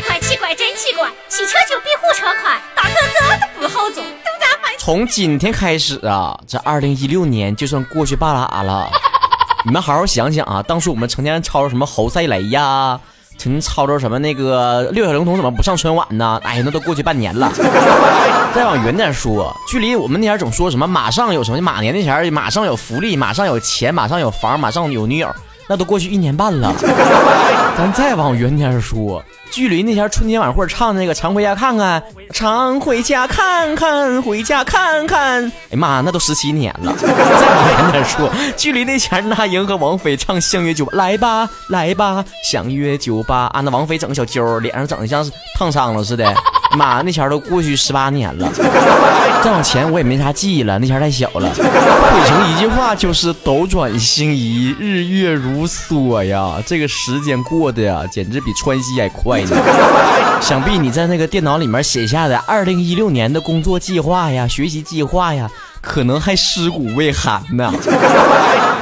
奇怪奇怪真奇怪，汽车就比火车快，大哥这都不好坐。从今天开始啊，这二零一六年就算过去罢了了。你们好好想想啊，当初我们成天吵吵什么侯赛雷呀，成天吵着什么那个六小龄童怎么不上春晚呢？哎呀，那都过去半年了。再往远点说，距离我们那前总说什么马上有什么马年那前马上有福利，马上有钱，马上有房，马上有女友，那都过去一年半了。咱再往远点说。距离那天春节晚会唱那个常回家看看，常回家看看，回家看看。哎呀妈，那都十七年了。再往远点说，距离那前那英和王菲唱相约酒吧，来吧来吧，相约酒吧。啊，那王菲整个小揪，脸上整的像是烫伤了似的。妈，那前都过去十八年了。再往前我也没啥记忆了，那前太小了。汇成一句话就是斗转星移，日月如梭呀。这个时间过得呀，简直比川西还快呢。想必你在那个电脑里面写下的二零一六年的工作计划呀、学习计划呀，可能还尸骨未寒呢。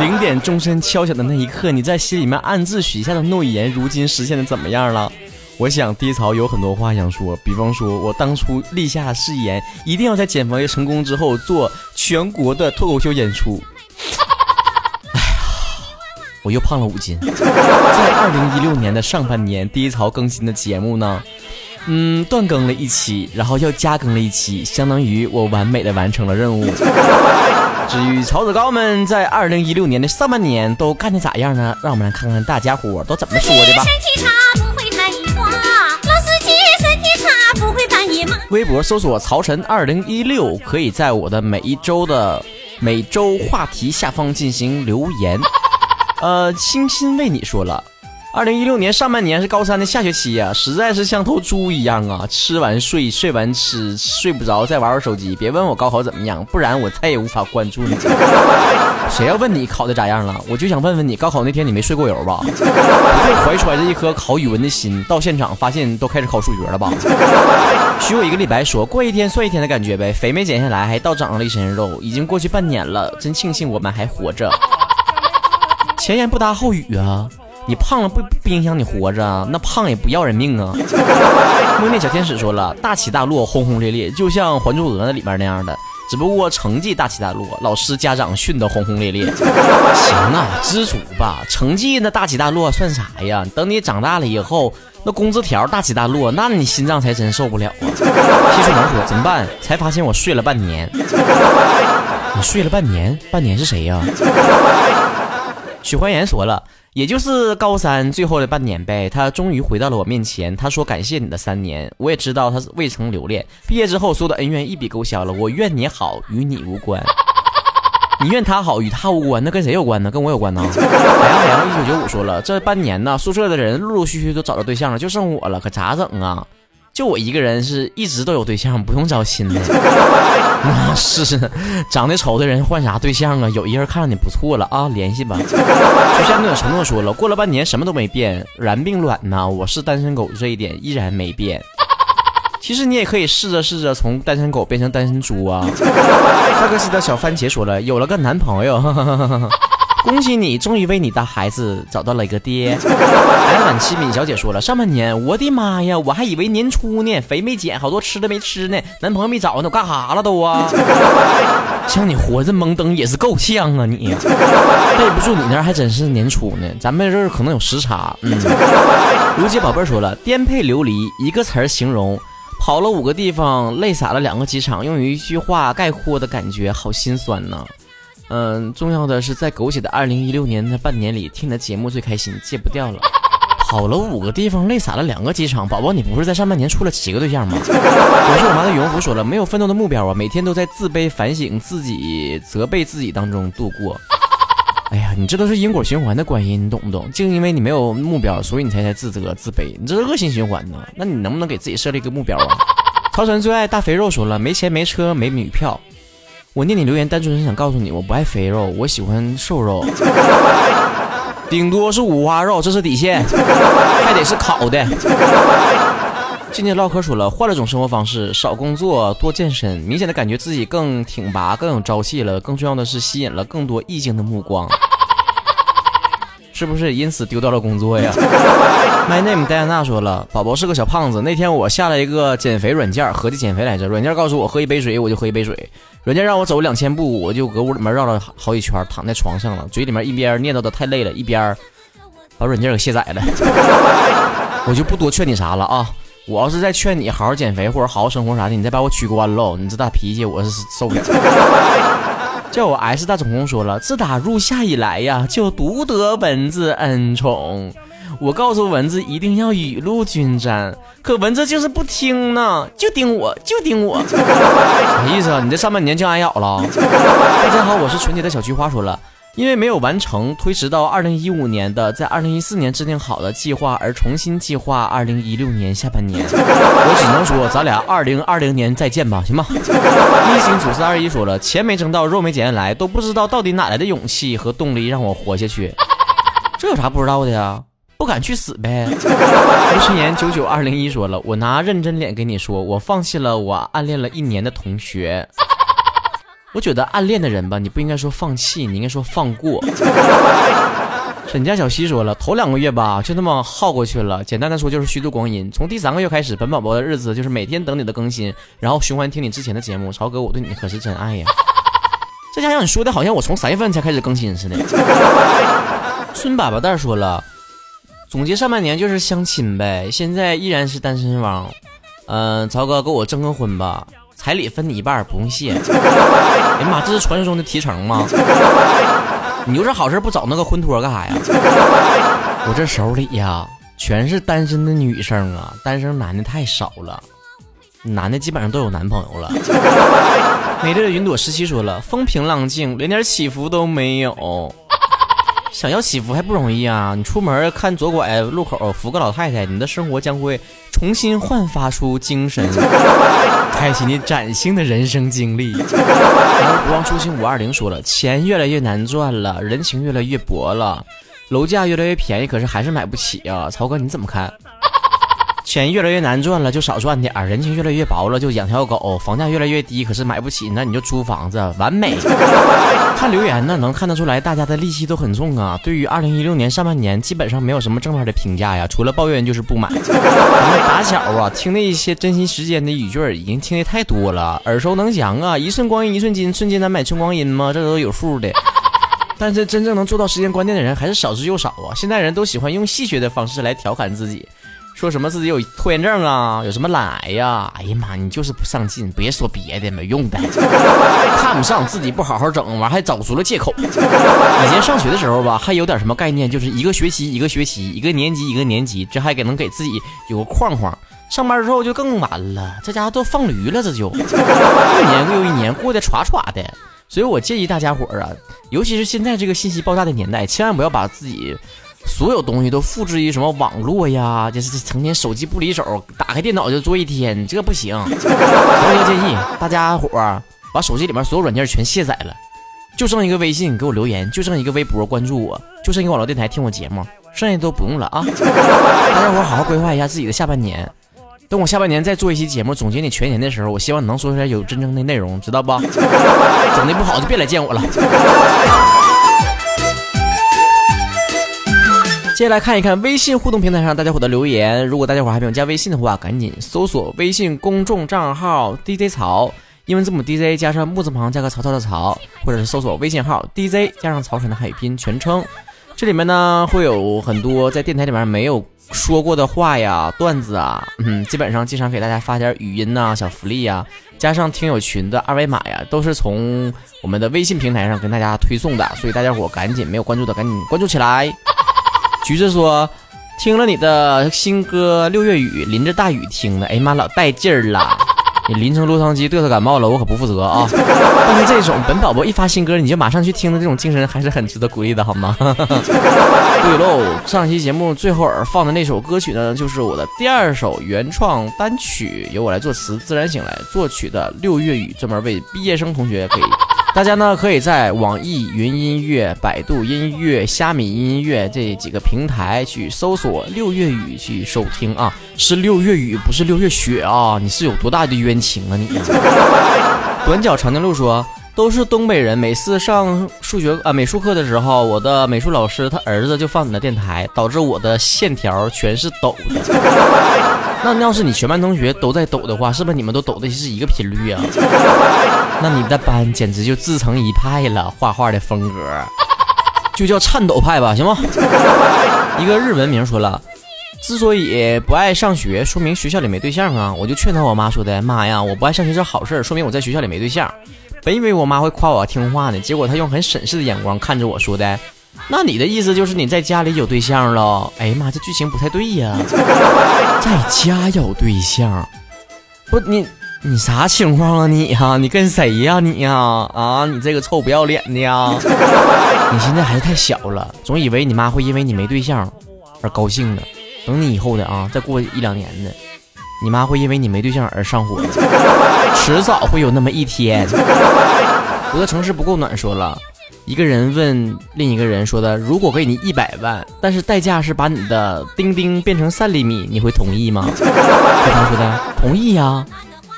零点钟声敲响的那一刻，你在心里面暗自许下的诺言，如今实现的怎么样了？我想低潮有很多话想说，比方说我当初立下誓言，一定要在减肥成功之后做全国的脱口秀演出。哎呀我又胖了五斤，在二零一六年的上半年，第一槽更新的节目呢，嗯，断更了一期，然后又加更了一期，相当于我完美的完成了任务。至于曹子高们在二零一六年的上半年都干的咋样呢？让我们来看看大家伙都怎么说的吧。身体微博搜索曹晨二零一六，可以在我的每一周的每周话题下方进行留言。呃，清新为你说了，二零一六年上半年是高三的下学期呀，实在是像头猪一样啊，吃完睡，睡完吃，睡不着再玩玩手机。别问我高考怎么样，不然我再也无法关注你。谁要问你考的咋样了，我就想问问你，高考那天你没睡过油吧？不会怀揣着一颗考语文的心到现场，发现都开始考数学了吧？许我一个李白说过一天算一天的感觉呗，肥没减下来，还倒长了一身肉，已经过去半年了，真庆幸我们还活着。前言不搭后语啊！你胖了不不影响你活着啊？那胖也不要人命啊！梦见小天使说了，大起大落，轰轰烈烈，就像《还珠格格》里面那样的，只不过成绩大起大落，老师家长训得轰轰烈烈。行啊，知足吧，成绩那大起大落算啥呀？等你长大了以后，那工资条大起大落，那你心脏才真受不了啊！西水门说怎么办？才发现我睡了半年。你睡了半年？半年是谁呀？许欢颜说了，也就是高三最后的半年呗。他终于回到了我面前，他说感谢你的三年，我也知道他是未曾留恋。毕业之后，所有的恩怨一笔勾销了。我愿你好，与你无关。你愿他好，与他无关，那跟谁有关呢？跟我有关呢？海洋海洋一九九五说了，这半年呢，宿舍的人陆陆续续都找到对象了，就剩我了，可咋整啊？就我一个人是一直都有对象，不用找新的。那是长得丑的人换啥对象啊？有一个人看上你不错了啊，联系吧。就像那种承诺说了，过了半年什么都没变，然并卵呢？我是单身狗这一点依然没变。其实你也可以试着试着从单身狗变成单身猪啊。萨克斯的小番茄说了，有了个男朋友。恭喜你，终于为你的孩子找到了一个爹。安晚七敏小姐说了，上半年，我的妈呀，我还以为年初呢，肥没减，好多吃的没吃呢，男朋友没找呢，我干哈了都啊？像你活着懵登也是够呛啊你，背不住你那还真是年初呢，咱们这儿可能有时差。嗯，如姐宝贝说了，颠沛流离一个词儿形容，跑了五个地方，累洒了两个机场，用一句话概括的感觉，好心酸呢。嗯，重要的是在狗血的二零一六年的半年里，听你的节目最开心，戒不掉了。跑了五个地方，泪洒了两个机场，宝宝，你不是在上半年处了七个对象吗？我是我妈的羽绒服说了，没有奋斗的目标啊，每天都在自卑、反省自己、责备自己当中度过。哎呀，你这都是因果循环的关系，你懂不懂？就因为你没有目标，所以你才在自责、自卑，你这是恶性循环呢。那你能不能给自己设立一个目标啊？超神最爱大肥肉说了，没钱、没车、没女票。我念你留言，单纯是想告诉你，我不爱肥肉，我喜欢瘦肉，顶多是五花肉，这是底线，还得是烤的。今天唠嗑说了，换了种生活方式，少工作，多健身，明显的感觉自己更挺拔，更有朝气了。更重要的是，吸引了更多异性的目光。是不是因此丢掉了工作呀？My name 戴安娜说了，宝宝是个小胖子。那天我下了一个减肥软件，合计减肥来着。软件告诉我喝一杯水，我就喝一杯水。软件让我走两千步，我就搁屋里面绕了好几圈，躺在床上了，嘴里面一边念叨的太累了，一边把软件给卸载了。我就不多劝你啥了啊！我要是再劝你好好减肥或者好好生活啥的，你再把我取关喽！你这大脾气我是受不了。叫我 S 大总工说了，自打入夏以来呀，就独得蚊子恩宠。我告诉蚊子一定要雨露均沾，可蚊子就是不听呢，就叮我，就叮我。啥意思啊？你这上半年就挨咬了？大家好，我是纯洁的小菊花。说了。因为没有完成推迟到二零一五年的，在二零一四年制定好的计划而重新计划二零一六年下半年，我只能说咱俩二零二零年再见吧，行吗？一星主四二一说了，钱没挣到，肉没捡下来，都不知道到底哪来的勇气和动力让我活下去。这有啥不知道的呀？不敢去死呗。吴十年九九二零一说了，我拿认真脸跟你说，我放弃了我暗恋了一年的同学。我觉得暗恋的人吧，你不应该说放弃，你应该说放过。沈家小西说了，头两个月吧，就那么耗过去了。简单的说，就是虚度光阴。从第三个月开始，本宝宝的日子就是每天等你的更新，然后循环听你之前的节目。曹哥，我对你可是真爱呀！这家让你说的好像我从三月份才开始更新似的。孙粑粑蛋说了，总结上半年就是相亲呗，现在依然是单身汪。嗯，曹哥，给我征个婚吧。彩礼分你一半，不用谢。哎呀妈，这是传说中的提成吗？你有这好事不找那个婚托干啥呀？我这手里呀，全是单身的女生啊，单身男的太少了，男的基本上都有男朋友了。美丽的云朵十七说了，风平浪静，连点起伏都没有。想要祈福还不容易啊！你出门看左拐路口扶个老太太，你的生活将会重新焕发出精神，开启你崭新的人生经历。不忘初心五二零说了，钱越来越难赚了，人情越来越薄了，楼价越来越便宜，可是还是买不起啊！曹哥你怎么看？钱越来越难赚了，就少赚点儿；人情越来越薄了，就养条狗；房价越来越低，可是买不起，那你就租房子，完美。看留言呢，能看得出来大家的戾气都很重啊。对于二零一六年上半年，基本上没有什么正面的评价呀，除了抱怨就是不满。咱们打小啊，听那些珍惜时间的语句已经听的太多了，耳熟能详啊。一寸光阴一寸金，寸金难买寸光阴吗？这都有数的。但是真正能做到时间观念的人还是少之又少啊。现在人都喜欢用戏谑的方式来调侃自己。说什么自己有拖延症啊，有什么懒癌呀？哎呀妈，你就是不上进，别说别的没用的，看不上自己不好好整，完还找出了借口。以前上学的时候吧，还有点什么概念，就是一个学期一个学期，一个年级一个年级，这还给能给自己有个框框。上班之后就更完了，这家伙都放驴了，这就一年又一年过得歘歘的。所以我建议大家伙儿啊，尤其是现在这个信息爆炸的年代，千万不要把自己。所有东西都复制于什么网络呀？就是成天手机不离手，打开电脑就做一天，这不行。强烈建议大家伙儿把手机里面所有软件全卸载了，就剩一个微信给我留言，就剩一个微博关注我，就剩一个网络电台听我节目，剩下都不用了啊！大家伙好好规划一下自己的下半年，等我下半年再做一期节目总结你全年的时候，我希望你能说出来有真正的内容，知道不？整的不好就别来见我了。接下来看一看微信互动平台上大家伙的留言。如果大家伙还没有加微信的话，赶紧搜索微信公众账号 DJ 曹，英文字母 DJ 加上木字旁加个曹操的曹，或者是搜索微信号 DJ 加上曹晨的汉语拼全称。这里面呢会有很多在电台里面没有说过的话呀、段子啊，嗯，基本上经常给大家发点语音呐、小福利呀，加上听友群的二维码呀，都是从我们的微信平台上跟大家推送的，所以大家伙赶紧没有关注的赶紧关注起来。橘子说：“听了你的新歌《六月雨》，淋着大雨听的，哎呀妈，老带劲儿了！你淋成落汤鸡，嘚瑟感冒了，我可不负责啊！但是这种本宝宝一发新歌，你就马上去听的这种精神，还是很值得鼓励的，好吗？对喽，上期节目最后放的那首歌曲呢，就是我的第二首原创单曲，由我来作词，自然醒来作曲的《六月雨》，专门为毕业生同学可以。”大家呢可以在网易云音乐、百度音乐、虾米音乐这几个平台去搜索“六月雨”去收听啊，是六月雨，不是六月雪啊！你是有多大的冤情啊你？短脚长颈鹿说：“都是东北人，每次上数学啊美术课的时候，我的美术老师他儿子就放你的电台，导致我的线条全是抖的。那要是你全班同学都在抖的话，是不是你们都抖的是一个频率啊？那你的班简直就自成一派了，画画的风格就叫颤抖派吧，行吗？一个日文名说了。之所以不爱上学，说明学校里没对象啊！我就劝他我妈说的：“妈呀，我不爱上学是好事，说明我在学校里没对象。”本以为我妈会夸我听话呢，结果她用很审视的眼光看着我说的：“那你的意思就是你在家里有对象了？”哎呀妈，这剧情不太对呀！在家有对象？不，你你啥情况啊你呀？你跟谁呀你呀？啊，你这个臭不要脸的呀！你现在还是太小了，总以为你妈会因为你没对象而高兴呢。等你以后的啊，再过一两年的，你妈会因为你没对象而上火，迟早会有那么一天。我的城市不够暖，说了一个人问另一个人说的：“如果给你一百万，但是代价是把你的丁丁变成三厘米，你会同意吗？”对方说的：“同意呀。”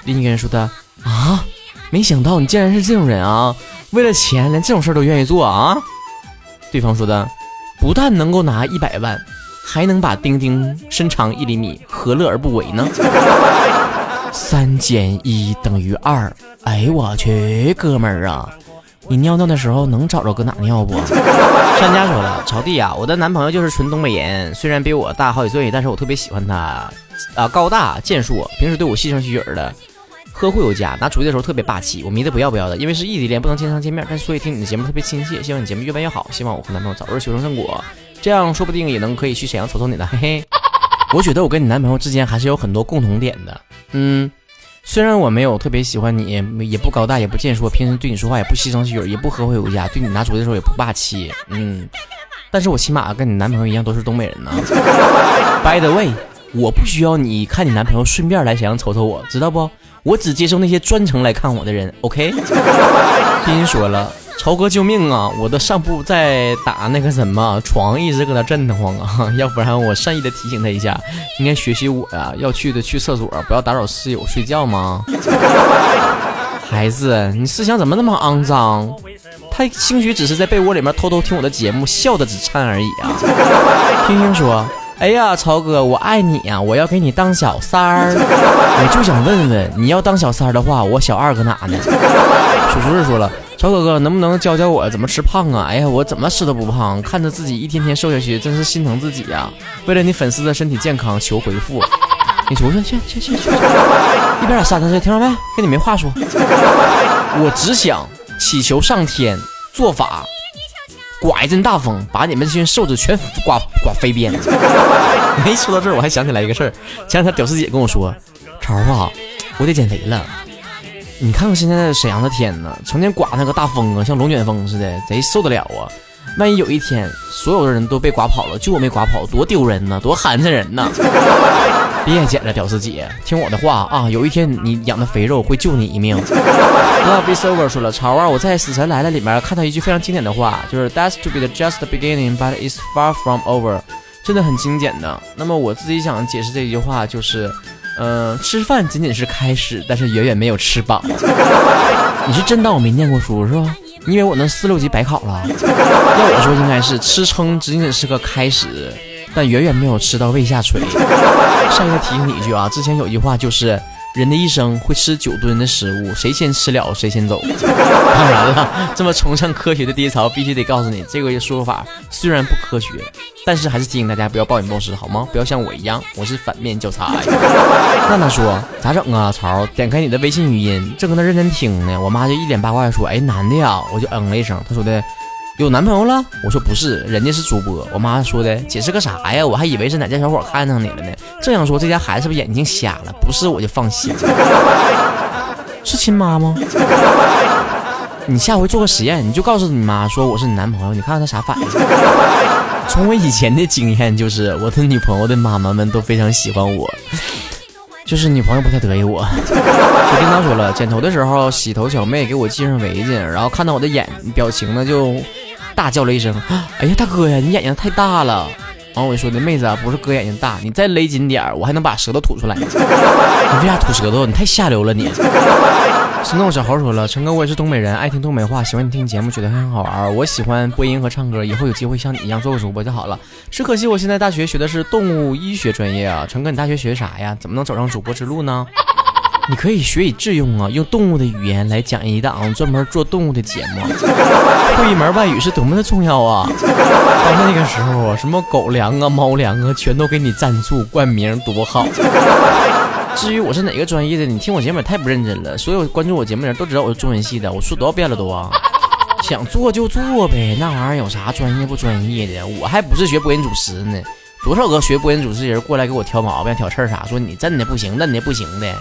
另一个人说的：“啊，没想到你竟然是这种人啊！为了钱，连这种事都愿意做啊！”对方说的：“不但能够拿一百万。”还能把丁丁伸长一厘米，何乐而不为呢？三减一等于二。哎我去，哥们儿啊，你尿尿的时候能找着搁哪尿不？商家说了，曹弟啊，我的男朋友就是纯东北人，虽然比我大好几岁，但是我特别喜欢他。啊，高大健硕，平时对我细声细语的，呵护有加，拿主意的时候特别霸气，我迷得不要不要的。因为是异地恋，不能经常见面，但所以听你的节目特别亲切。希望你节目越办越好，希望我和男朋友早日修成正果。这样说不定也能可以去沈阳瞅瞅你呢，嘿嘿。我觉得我跟你男朋友之间还是有很多共同点的。嗯，虽然我没有特别喜欢你，也不高大，也不健硕，平时对你说话也不细声细语，也不呵护有加，对你拿主意的时候也不霸气。嗯，但是我起码跟你男朋友一样都是东北人呢。By the way，我不需要你看你男朋友顺便来沈阳瞅瞅我，知道不？我只接受那些专程来看我的人。OK。斌说了。超哥救命啊！我的上铺在打那个什么床，一直搁那震得慌啊！要不然我善意的提醒他一下，应该学习我呀，要去的去厕所，不要打扰室友睡觉吗？孩子，你思想怎么那么肮脏？他兴许只是在被窝里面偷偷听我的节目，笑的只颤而已啊！听听说，哎呀，曹哥，我爱你呀，我要给你当小三儿，我就想问问，你要当小三儿的话，我小二搁哪呢？叔叔说了。曹哥哥，能不能教教我怎么吃胖啊？哎呀，我怎么吃都不胖，看着自己一天天瘦下去，真是心疼自己呀！为了你粉丝的身体健康，求回复。你出去去去去去，一边打三十岁，听着没？跟你没话说。我只想祈求上天做法，刮一阵大风，把你们这群瘦子全刮刮飞边。没说到这儿，我还想起来一个事儿。前两天屌丝姐跟我说：“曹啊，我得减肥了。”你看看现在的沈阳的天呐，成天刮那个大风啊，像龙卷风似的，贼受得了啊！万一有一天所有的人都被刮跑了，就我没刮跑，多丢人呐，多寒碜人呐！别捡了，屌丝姐，听我的话啊，有一天你养的肥肉会救你一命。Love is over 说了，潮啊，我在《死神来了》里面看到一句非常经典的话，就是 That's to be the just beginning, but it's far from over，真的很经典的。那么我自己想解释这句话就是。嗯，吃饭仅仅是开始，但是远远没有吃饱。你是真当我没念过书是吧？你以为我能四六级白考了？要我说，应该是吃撑仅仅是个开始，但远远没有吃到胃下垂。上一个提醒你一句啊，之前有一句话就是。人的一生会吃九吨的食物，谁先吃了谁先走。当然了，这么崇尚科学的低潮，必须得告诉你，这个说法虽然不科学，但是还是提醒大家不要暴饮暴食，好吗？不要像我一样，我是反面教材。娜娜说咋整啊？曹点开你的微信语音，正搁那认真听呢，我妈就一脸八卦说：“哎，男的呀？”我就嗯了一声，她说的。有男朋友了？我说不是，人家是主播。我妈说的，解释个啥呀？我还以为是哪家小伙看上你了呢。这样说，这家孩子是不是眼睛瞎了？不是，我就放心。是亲妈吗？你下回做个实验，你就告诉你妈说我是你男朋友，你看看她啥反应。从我以前的经验，就是我的女朋友的妈妈们都非常喜欢我，就是女朋友不太得意我。就跟她说了，剪头的时候，洗头小妹给我系上围巾，然后看到我的眼表情呢，就。大叫了一声：“哎呀，大哥呀，你眼睛太大了！”然后我就说的：“妹子啊，不是哥眼睛大，你再勒紧点我还能把舌头吐出来。你为啥吐舌头？你太下流了你！”心动小猴说了：“陈哥，我也是东北人，爱听东北话，喜欢你听节目，觉得很好玩。我喜欢播音和唱歌，以后有机会像你一样做个主播就好了。只可惜我现在大学学的是动物医学专业啊。陈哥，你大学学啥呀？怎么能走上主播之路呢？你可以学以致用啊，用动物的语言来讲一档专门做动物的节目。会一门外语是多么的重要啊！到那个时候啊，什么狗粮啊、猫粮啊，全都给你赞助冠名，多好。”至于我是哪个专业的，你听我节目也太不认真了。所有关注我节目的人都知道我是中文系的，我说多少遍了都啊，想做就做呗，那玩意儿有啥专业不专业的？我还不是学播音主持呢，多少个学播音主持人过来给我挑毛病、挑刺儿啥，说你这的不行，那的不行的。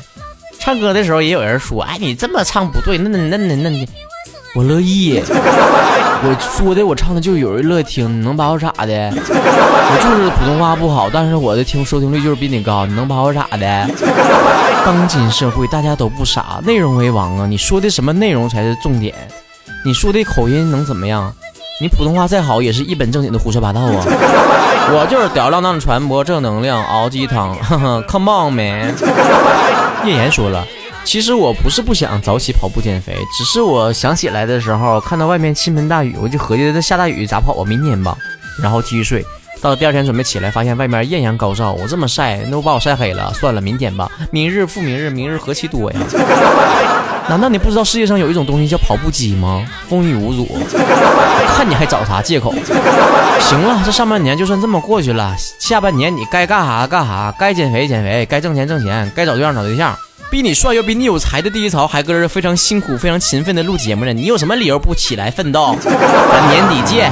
唱歌的时候也有人说，哎，你这么唱不对，那那那那那。我乐意，我说的我唱的就有人乐意听，你能把我咋的？我就是普通话不好，但是我的听收听率就是比你高，你能把我咋的？当今社会大家都不傻，内容为王啊！你说的什么内容才是重点？你说的口音能怎么样？你普通话再好，也是一本正经的胡说八道啊！我就是吊儿郎当的传播正能量，熬鸡汤，Come on man！叶岩说了。其实我不是不想早起跑步减肥，只是我想起来的时候看到外面倾盆大雨，我就合计这下大雨咋跑啊？明天吧，然后继续睡。到了第二天准备起来，发现外面艳阳高照，我这么晒，那不把我晒黑了？算了，明天吧。明日复明日，明日何其多呀！难道你不知道世界上有一种东西叫跑步机吗？风雨无阻。看你还找啥借口？行了，这上半年就算这么过去了，下半年你该干啥干啥，该减肥减肥，该挣钱挣钱，该找对象找对象。比你帅又比你有才的第一槽还搁这非常辛苦、非常勤奋的录节目呢，你有什么理由不起来奋斗？咱年底见。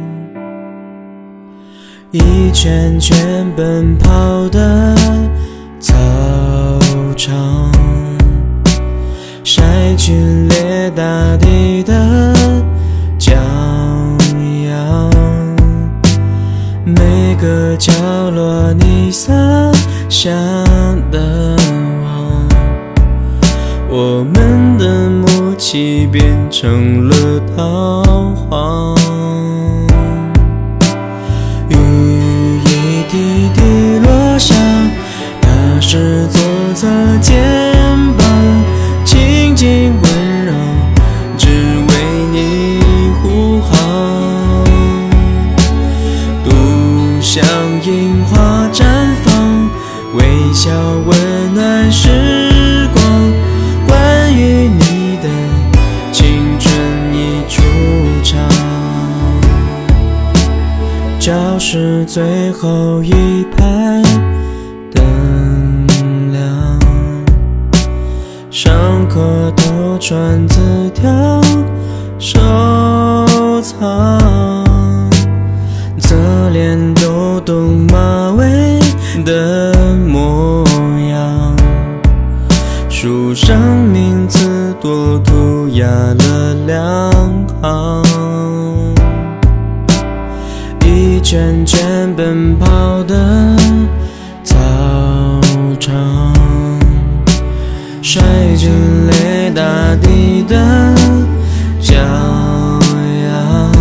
一圈圈奔跑的操场。晒剧烈大地的骄阳，每个角落你洒下的网，我们的默契变成了桃笑温暖时光。关于你的青春已出场，教室最后一圈圈奔跑的操场。晒进了大地的骄阳，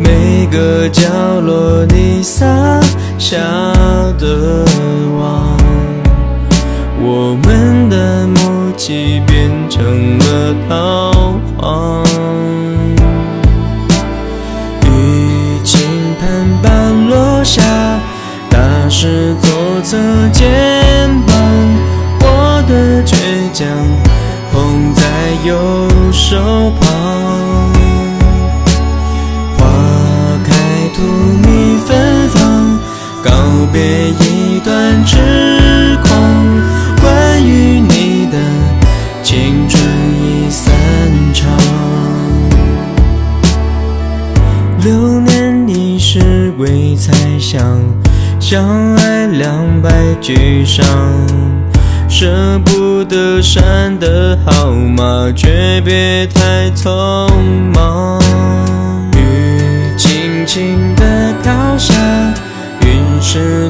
每个角落你洒下的网，我们的默契变成了桃花。是左侧肩膀。我的倔强捧在右手旁，花开荼蘼芬芳，告别一段痴相爱两败俱伤，舍不得删的号码，诀别太匆忙。雨轻轻的飘下，云是。